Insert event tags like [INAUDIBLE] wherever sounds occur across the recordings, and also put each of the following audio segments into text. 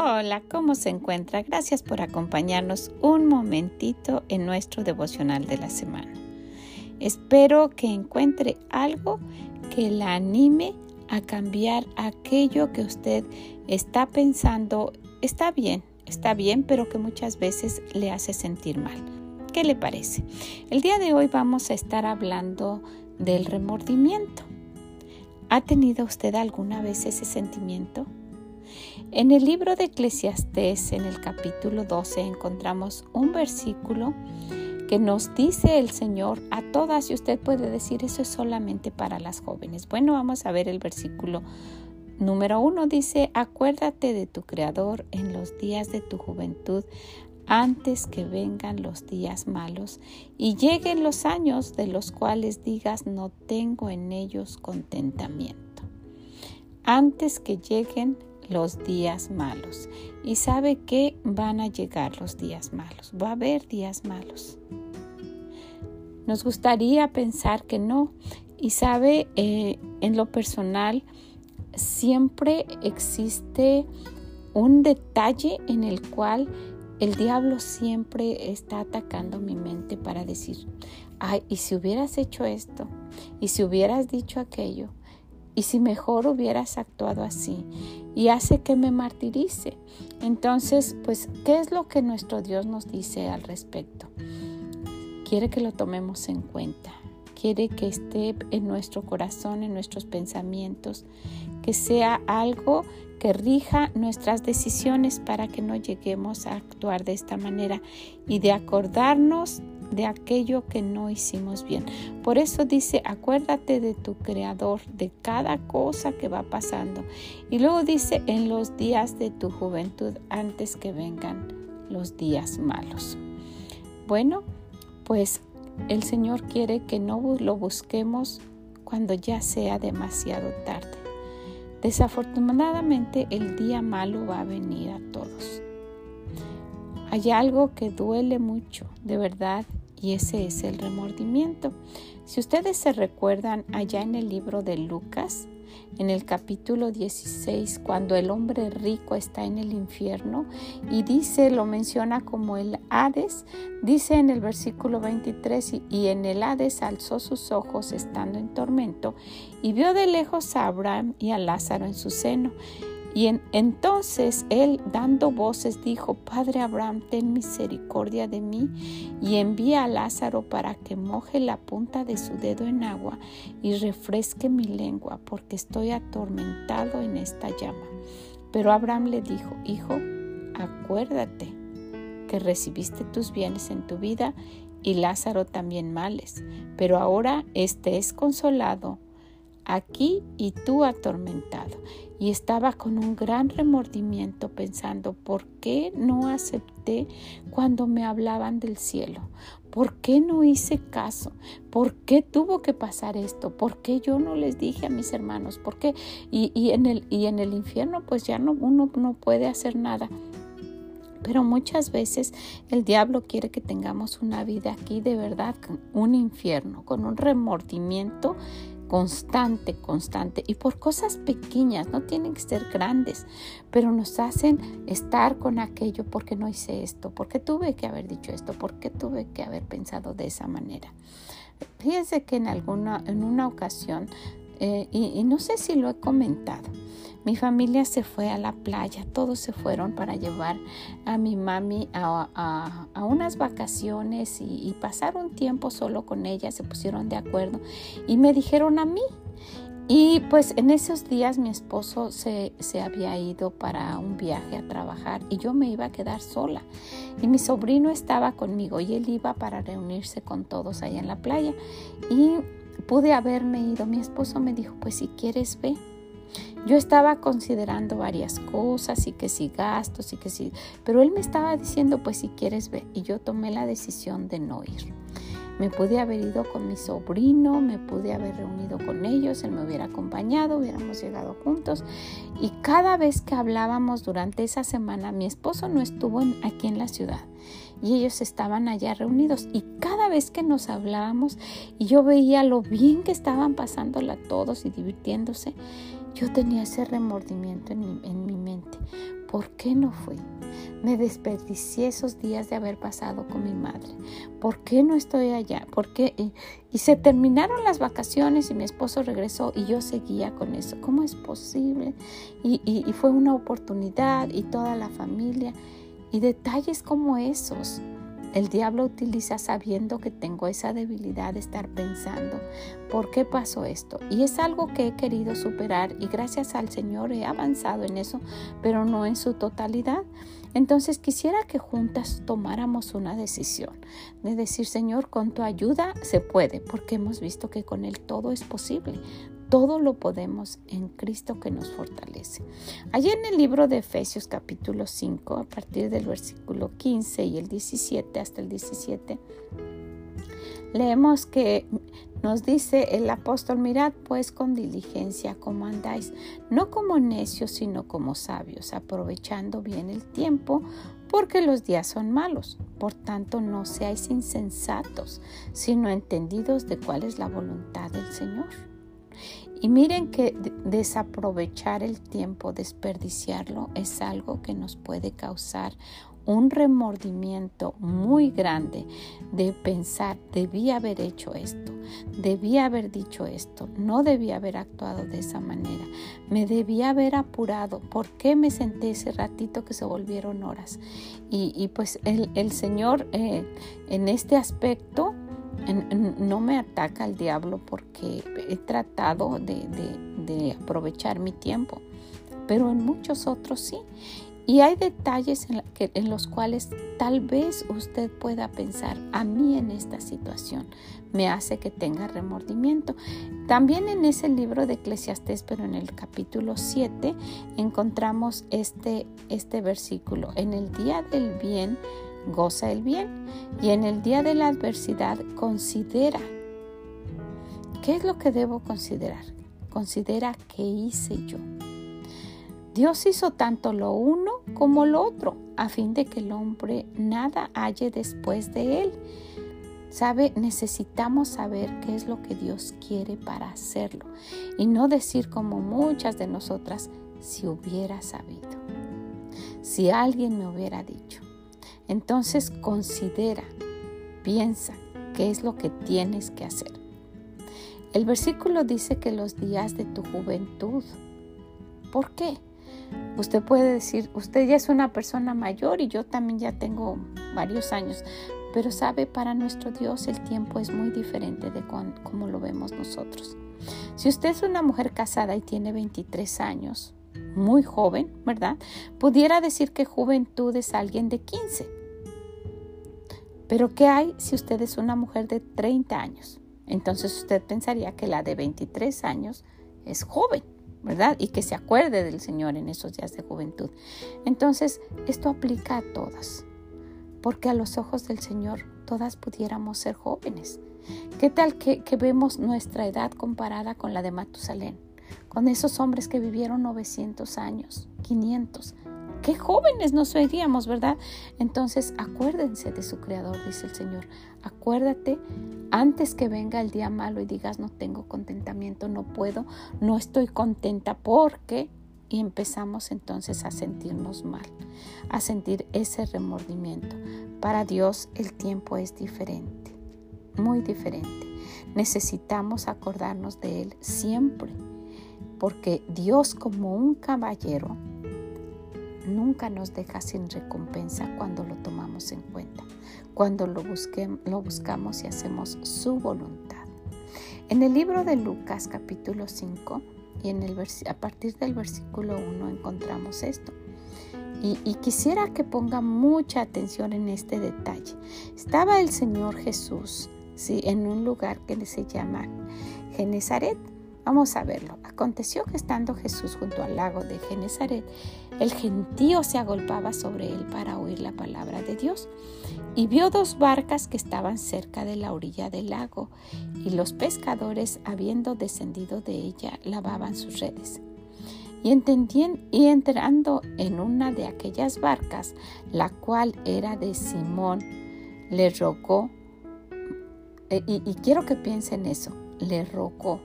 Hola, ¿cómo se encuentra? Gracias por acompañarnos un momentito en nuestro devocional de la semana. Espero que encuentre algo que la anime a cambiar aquello que usted está pensando. Está bien, está bien, pero que muchas veces le hace sentir mal. ¿Qué le parece? El día de hoy vamos a estar hablando del remordimiento. ¿Ha tenido usted alguna vez ese sentimiento? En el libro de Eclesiastés, en el capítulo 12, encontramos un versículo que nos dice el Señor a todas, y usted puede decir, eso es solamente para las jóvenes. Bueno, vamos a ver el versículo número uno. Dice, acuérdate de tu Creador en los días de tu juventud, antes que vengan los días malos y lleguen los años de los cuales digas, no tengo en ellos contentamiento. Antes que lleguen los días malos. Y sabe que van a llegar los días malos. Va a haber días malos. Nos gustaría pensar que no. Y sabe, eh, en lo personal, siempre existe un detalle en el cual el diablo siempre está atacando mi mente para decir, ay, ¿y si hubieras hecho esto? ¿Y si hubieras dicho aquello? Y si mejor hubieras actuado así y hace que me martirice. Entonces, pues, ¿qué es lo que nuestro Dios nos dice al respecto? Quiere que lo tomemos en cuenta, quiere que esté en nuestro corazón, en nuestros pensamientos, que sea algo que rija nuestras decisiones para que no lleguemos a actuar de esta manera y de acordarnos de aquello que no hicimos bien. Por eso dice, acuérdate de tu creador, de cada cosa que va pasando. Y luego dice, en los días de tu juventud, antes que vengan los días malos. Bueno, pues el Señor quiere que no lo busquemos cuando ya sea demasiado tarde. Desafortunadamente el día malo va a venir a todos. Hay algo que duele mucho, de verdad, y ese es el remordimiento. Si ustedes se recuerdan allá en el libro de Lucas, en el capítulo 16, cuando el hombre rico está en el infierno y dice, lo menciona como el Hades, dice en el versículo 23, y en el Hades alzó sus ojos estando en tormento y vio de lejos a Abraham y a Lázaro en su seno. Y entonces él, dando voces, dijo, Padre Abraham, ten misericordia de mí y envía a Lázaro para que moje la punta de su dedo en agua y refresque mi lengua, porque estoy atormentado en esta llama. Pero Abraham le dijo, Hijo, acuérdate que recibiste tus bienes en tu vida y Lázaro también males, pero ahora éste es consolado aquí y tú atormentado. Y estaba con un gran remordimiento pensando, ¿por qué no acepté cuando me hablaban del cielo? ¿Por qué no hice caso? ¿Por qué tuvo que pasar esto? ¿Por qué yo no les dije a mis hermanos? ¿Por qué? Y, en, el, y en el infierno pues ya no, uno no puede hacer nada. Pero muchas veces el diablo quiere que tengamos una vida aquí de verdad, un infierno, con un remordimiento constante, constante y por cosas pequeñas, no tienen que ser grandes, pero nos hacen estar con aquello porque no hice esto, porque tuve que haber dicho esto, porque tuve que haber pensado de esa manera. Fíjense que en alguna, en una ocasión, eh, y no sé si lo he comentado, mi familia se fue a la playa, todos se fueron para llevar a mi mami a, unas vacaciones y, pasar un tiempo solo con ella, se pusieron de acuerdo y me dijeron a mí. Y pues en esos días mi esposo se, se, había ido para un viaje a trabajar y yo me iba a quedar sola. Y mi sobrino estaba conmigo y él iba para reunirse con todos allá en la playa. Y pude haberme ido. Mi esposo me dijo, pues si quieres ve. Yo estaba considerando varias cosas y que si gastos y que si, pero él me estaba diciendo, pues si quieres ver, y yo tomé la decisión de no ir. Me pude haber ido con mi sobrino, me pude haber reunido con ellos, él me hubiera acompañado, hubiéramos llegado juntos. Y cada vez que hablábamos durante esa semana, mi esposo no estuvo aquí en la ciudad y ellos estaban allá reunidos. Y cada vez que nos hablábamos y yo veía lo bien que estaban pasándola todos y divirtiéndose, yo tenía ese remordimiento en mi, en mi mente. ¿Por qué no fui? Me desperdicié esos días de haber pasado con mi madre. ¿Por qué no estoy allá? ¿Por qué? Y, se terminaron las vacaciones y mi esposo regresó y yo seguía con eso. ¿Cómo es posible? Y, y fue una oportunidad y toda la familia. Y detalles como esos el diablo utiliza sabiendo que tengo esa debilidad de estar pensando, ¿por qué pasó esto? Y es algo que he querido superar y gracias al Señor he avanzado en eso, pero no en su totalidad. Entonces quisiera que juntas tomáramos una decisión de decir, Señor, con tu ayuda se puede, porque hemos visto que con Él todo es posible. Todo lo podemos en Cristo que nos fortalece. Allí en el libro de Efesios capítulo 5, a partir del versículo 15 y el 17 hasta el 17, leemos que nos dice el apóstol, mirad pues con diligencia cómo andáis, no como necios, sino como sabios, aprovechando bien el tiempo, porque los días son malos. Por tanto, no seáis insensatos, sino entendidos de cuál es la voluntad del Señor. Y miren que desaprovechar el tiempo, desperdiciarlo, es algo que nos puede causar un remordimiento muy grande de pensar, debía haber hecho esto, debía haber dicho esto, no debía haber actuado de esa manera, me debía haber apurado, ¿por qué me senté ese ratito que se volvieron horas? Y, pues el, Señor eh, en este aspecto no me ataca el diablo porque he tratado de, aprovechar mi tiempo, pero en muchos otros sí. Y hay detalles en, los cuales tal vez usted pueda pensar, a mí en esta situación me hace que tenga remordimiento. También en ese libro de Eclesiastés, pero en el capítulo 7, encontramos este, este versículo. En el día del bien, goza el bien y en el día de la adversidad considera. ¿Qué es lo que debo considerar? Considera qué hice yo. Dios hizo tanto lo uno como lo otro, a fin de que el hombre nada halle después de él. Sabe, necesitamos saber qué es lo que Dios quiere para hacerlo y no decir como muchas de nosotras, si hubiera sabido, si alguien me hubiera dicho. Entonces considera, piensa qué es lo que tienes que hacer. El versículo dice que los días de tu juventud. ¿Por qué? Usted puede decir, usted ya es una persona mayor y yo también ya tengo varios años, pero sabe, para nuestro Dios el tiempo es muy diferente de como lo vemos nosotros. Si usted es una mujer casada y tiene 23 años, muy joven, ¿verdad? Pudiera decir que juventud es alguien de 15. Pero ¿qué hay si usted es una mujer de 30 años? Entonces usted pensaría que la de 23 años es joven, ¿verdad? Y que se acuerde del Señor en esos días de juventud. Entonces, esto aplica a todas, porque a los ojos del Señor todas pudiéramos ser jóvenes. ¿Qué tal que, que vemos nuestra edad comparada con la de Matusalén? Con esos hombres que vivieron 900 años, 500 qué jóvenes nos oiríamos, ¿verdad? Entonces acuérdense de su Creador, dice el Señor. Acuérdate antes que venga el día malo y digas no tengo contentamiento, no puedo, no estoy contenta porque... Y empezamos entonces a sentirnos mal, a sentir ese remordimiento. Para Dios el tiempo es diferente, muy diferente. Necesitamos acordarnos de Él siempre, porque Dios como un caballero nunca nos deja sin recompensa cuando lo tomamos en cuenta, cuando lo, lo buscamos y hacemos su voluntad. En el libro de Lucas capítulo 5 y en el a partir del versículo 1 encontramos esto. Y, quisiera que ponga mucha atención en este detalle. Estaba el Señor Jesús ¿sí? en un lugar que se llama Genezaret Vamos a verlo. Aconteció que estando Jesús junto al lago de Genezaret, el gentío se agolpaba sobre él para oír la palabra de Dios. Y vio dos barcas que estaban cerca de la orilla del lago, y los pescadores, habiendo descendido de ella, lavaban sus redes. Y, y entrando en una de aquellas barcas, la cual era de Simón, le rogó, eh, y, y quiero que piensen eso, le rogó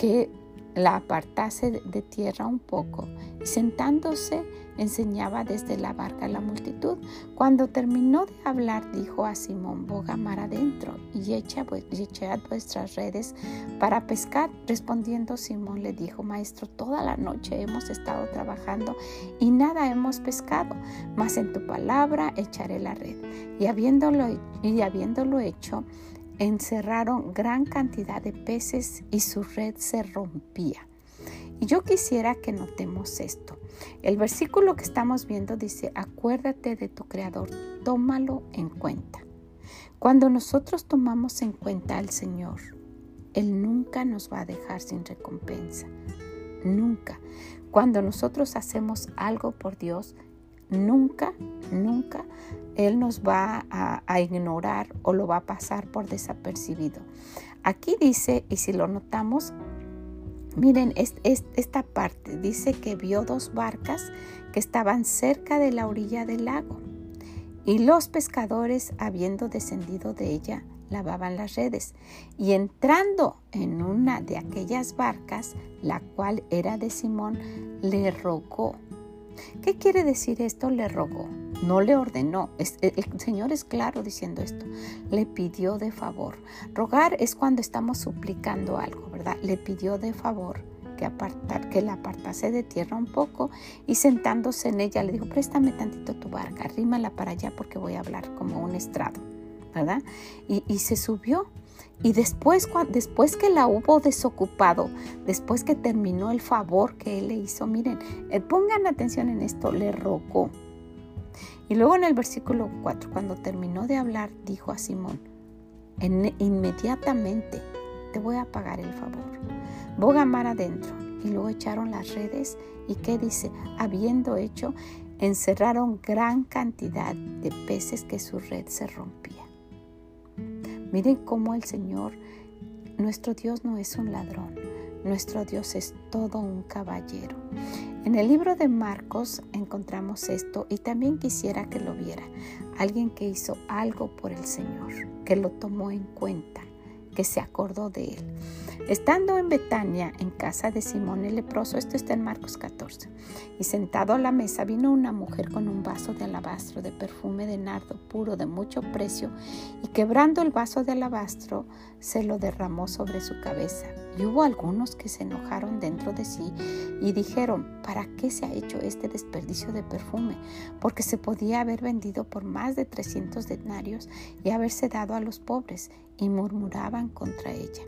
que la apartase de tierra un poco y sentándose enseñaba desde la barca a la multitud. Cuando terminó de hablar dijo a Simón, boga mar adentro y, echa, echad vuestras redes para pescar. Respondiendo Simón le dijo, maestro, toda la noche hemos estado trabajando y nada hemos pescado, mas en tu palabra echaré la red. Y habiéndolo, y habiéndolo hecho, encerraron gran cantidad de peces y su red se rompía. Y yo quisiera que notemos esto. El versículo que estamos viendo dice, acuérdate de tu Creador, tómalo en cuenta. Cuando nosotros tomamos en cuenta al Señor, Él nunca nos va a dejar sin recompensa. Nunca. Cuando nosotros hacemos algo por Dios, nunca, nunca Él nos va a, ignorar o lo va a pasar por desapercibido. Aquí dice, y si lo notamos, miren esta parte, dice que vio dos barcas que estaban cerca de la orilla del lago y los pescadores, habiendo descendido de ella, lavaban las redes y entrando en una de aquellas barcas, la cual era de Simón, le rogó ¿Qué quiere decir esto? Le rogó, no le ordenó. el Señor es claro diciendo esto. Le pidió de favor. Rogar es cuando estamos suplicando algo, ¿verdad? Le pidió de favor que, apartar, que la apartase de tierra un poco y sentándose en ella le dijo, préstame tantito tu barca, arrímala para allá porque voy a hablar como un estrado, ¿verdad? Y, y se subió y después, después que la hubo desocupado, después que terminó el favor que él le hizo, miren, eh, pongan atención en esto, le rogó. Y luego en el versículo 4, cuando terminó de hablar, dijo a Simón, inmediatamente te voy a pagar el favor. Boga mar adentro. Y luego echaron las redes y qué dice, habiendo hecho, encerraron gran cantidad de peces que su red se rompía. Miren cómo el Señor, nuestro Dios no es un ladrón, nuestro Dios es todo un caballero. En el libro de Marcos encontramos esto y también quisiera que lo viera. Alguien que hizo algo por el Señor, que lo tomó en cuenta, que se acordó de él. Estando en Betania, en casa de Simón el leproso, esto está en Marcos 14, y sentado a la mesa vino una mujer con un vaso de alabastro de perfume de nardo puro de mucho precio, y quebrando el vaso de alabastro, se lo derramó sobre su cabeza. Y hubo algunos que se enojaron dentro de sí y dijeron, ¿para qué se ha hecho este desperdicio de perfume? Porque se podía haber vendido por más de 300 denarios y haberse dado a los pobres, y murmuraban contra ella.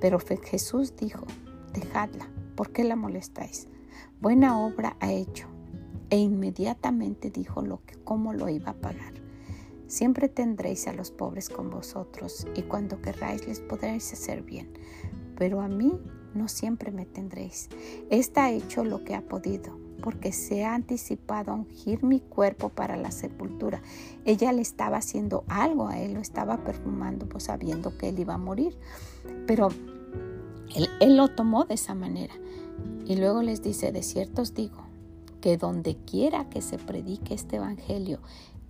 Pero Jesús dijo, dejadla, ¿por qué la molestáis? Buena obra ha hecho. E inmediatamente dijo lo que, cómo lo iba a pagar. Siempre tendréis a los pobres con vosotros y cuando querráis les podréis hacer bien, pero a mí no siempre me tendréis. Esta ha hecho lo que ha podido, porque se ha anticipado a ungir mi cuerpo para la sepultura. Ella le estaba haciendo algo a él, lo estaba perfumando, pues sabiendo que él iba a morir. Pero él, él lo tomó de esa manera. Y luego les dice, de cierto os digo, que donde quiera que se predique este evangelio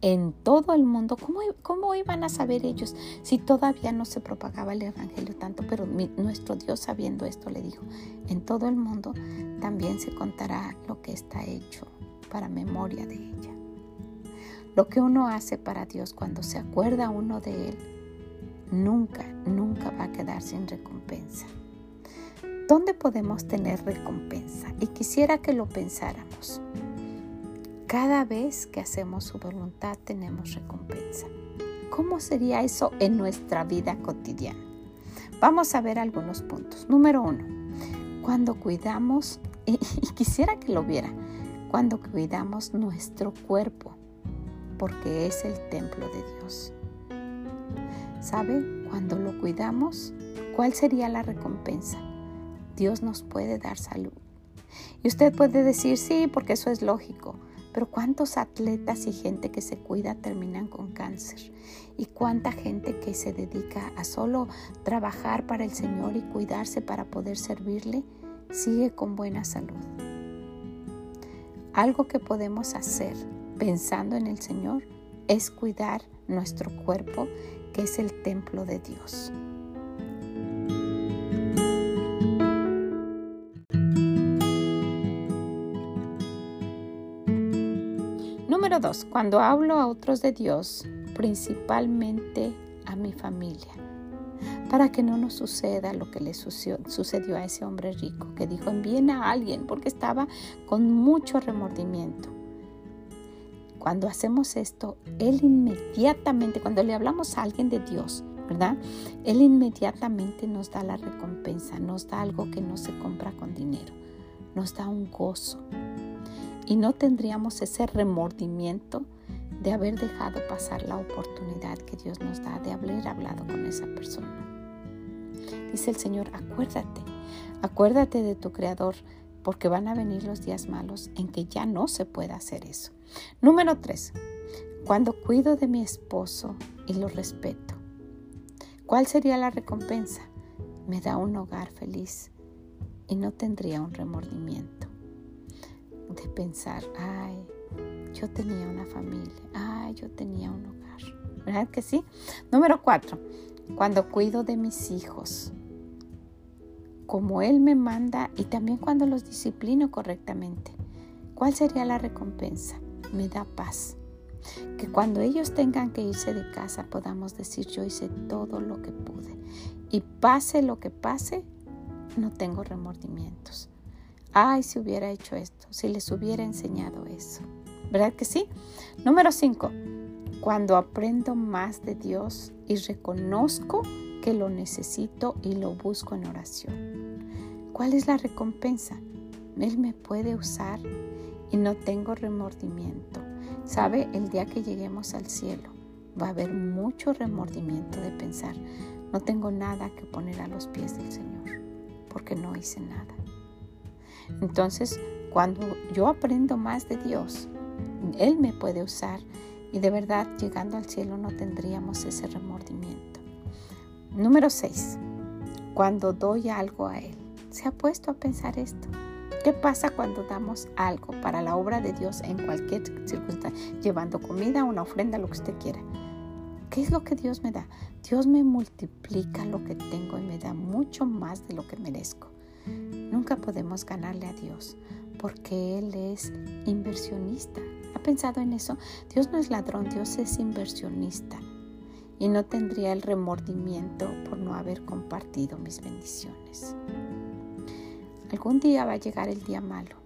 en todo el mundo, ¿cómo, ¿cómo, iban a saber ellos si todavía no se propagaba el Evangelio tanto? Pero nuestro Dios sabiendo esto le dijo, en todo el mundo también se contará lo que está hecho para memoria de ella. Lo que uno hace para Dios cuando se acuerda uno de Él, nunca, nunca va a quedar sin recompensa. ¿Dónde podemos tener recompensa? Y quisiera que lo pensáramos. Cada vez que hacemos su voluntad tenemos recompensa. ¿Cómo sería eso en nuestra vida cotidiana? Vamos a ver algunos puntos. Número uno, cuando cuidamos, [LAUGHS] y, quisiera que lo viera, cuando cuidamos nuestro cuerpo, porque es el templo de Dios. ¿Sabe? Cuando lo cuidamos, ¿Cuál sería la recompensa? Dios nos puede dar salud. Y usted puede decir, sí, porque eso es lógico. Pero ¿cuántos atletas y gente que se cuida terminan con cáncer? ¿Y cuánta gente que se dedica a solo trabajar para el Señor y cuidarse para poder servirle sigue con buena salud? Algo que podemos hacer pensando en el Señor es cuidar nuestro cuerpo, que es el templo de Dios. Cuando hablo a otros de Dios, principalmente a mi familia, para que no nos suceda lo que le sucedió, a ese hombre rico que dijo envíen a alguien porque estaba con mucho remordimiento. Cuando hacemos esto, Él inmediatamente, cuando le hablamos a alguien de Dios, ¿verdad? Él inmediatamente nos da la recompensa, nos da algo que no se compra con dinero, nos da un gozo, y no tendríamos ese remordimiento de haber dejado pasar la oportunidad que Dios nos da de haber hablado con esa persona. Dice el Señor, acuérdate, acuérdate de tu Creador, porque van a venir los días malos en que ya no se pueda hacer eso. Número tres, cuando cuido de mi esposo y lo respeto, ¿cuál sería la recompensa? Me da un hogar feliz y no tendría un remordimiento de pensar, ay, yo tenía una familia, ay, yo tenía un hogar. ¿Verdad que sí? Número cuatro, cuando cuido de mis hijos, como Él me manda y también cuando los disciplino correctamente. ¿Cuál sería la recompensa? Me da paz. Que cuando ellos tengan que irse de casa podamos decir yo hice todo lo que pude. Y pase lo que pase, no tengo remordimientos ay, si hubiera hecho esto, si les hubiera enseñado eso. ¿Verdad que sí? Número 5. Cuando aprendo más de Dios y reconozco que lo necesito y lo busco en oración. ¿Cuál es la recompensa? Él me puede usar y no tengo remordimiento. ¿Sabe? El día que lleguemos al cielo va a haber mucho remordimiento de pensar, no tengo nada que poner a los pies del Señor porque no hice nada. Entonces, cuando yo aprendo más de Dios, Él me puede usar y de verdad llegando al cielo no tendríamos ese remordimiento. Número 6. Cuando doy algo a Él. ¿Se ha puesto a pensar esto? ¿Qué pasa cuando damos algo para la obra de Dios en cualquier circunstancia? Llevando comida, una ofrenda, lo que usted quiera. ¿Qué es lo que Dios me da? Dios me multiplica lo que tengo y me da mucho más de lo que merezco. Nunca podemos ganarle a Dios porque Él es inversionista. ¿Ha pensado en eso? Dios no es ladrón, Dios es inversionista. Y no tendría el remordimiento por no haber compartido mis bendiciones. Algún día va a llegar el día malo.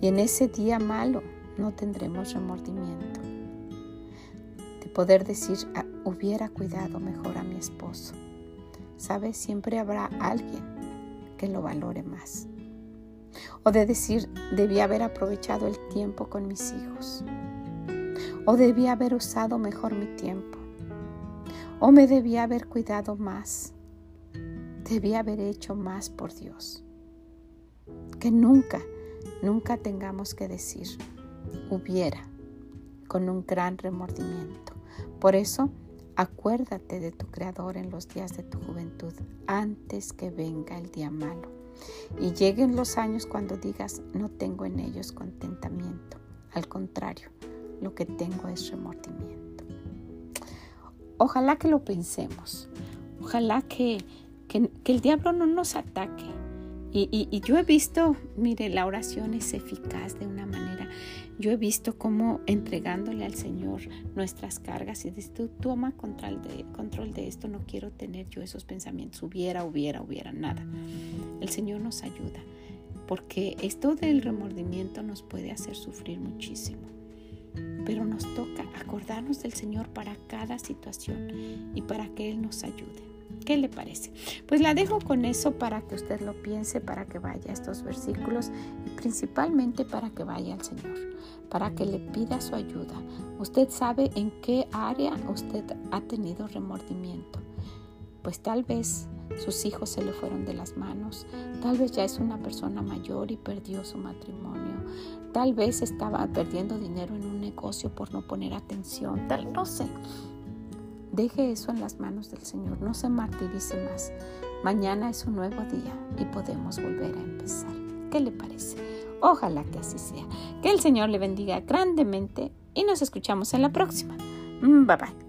Y en ese día malo no tendremos remordimiento. De poder decir, ah, hubiera cuidado mejor a mi esposo. ¿Sabes? Siempre habrá alguien que lo valore más. O de decir, debía haber aprovechado el tiempo con mis hijos. O debía haber usado mejor mi tiempo. O me debía haber cuidado más. Debía haber hecho más por Dios. Que nunca, nunca tengamos que decir, hubiera, con un gran remordimiento. Por eso, Acuérdate de tu Creador en los días de tu juventud, antes que venga el día malo. Y lleguen los años cuando digas, no tengo en ellos contentamiento. Al contrario, lo que tengo es remordimiento. Ojalá que lo pensemos. Ojalá que, que, el diablo no nos ataque. Y, y, yo he visto, mire, la oración es eficaz de una manera yo he visto cómo entregándole al Señor nuestras cargas y dices, tú toma control de, control de esto, no quiero tener yo esos pensamientos, hubiera, hubiera, hubiera, nada. El Señor nos ayuda, porque esto del remordimiento nos puede hacer sufrir muchísimo. Pero nos toca acordarnos del Señor para cada situación y para que Él nos ayude. ¿Qué le parece? Pues la dejo con eso para que usted lo piense, para que vaya a estos versículos y principalmente para que vaya al Señor, para que le pida su ayuda. Usted sabe en qué área usted ha tenido remordimiento. Pues tal vez sus hijos se le fueron de las manos, tal vez ya es una persona mayor y perdió su matrimonio, tal vez estaba perdiendo dinero en un negocio por no poner atención, tal, no sé. Deje eso en las manos del Señor, no se martirice más. Mañana es un nuevo día y podemos volver a empezar. ¿Qué le parece? Ojalá que así sea. Que el Señor le bendiga grandemente y nos escuchamos en la próxima. Bye bye.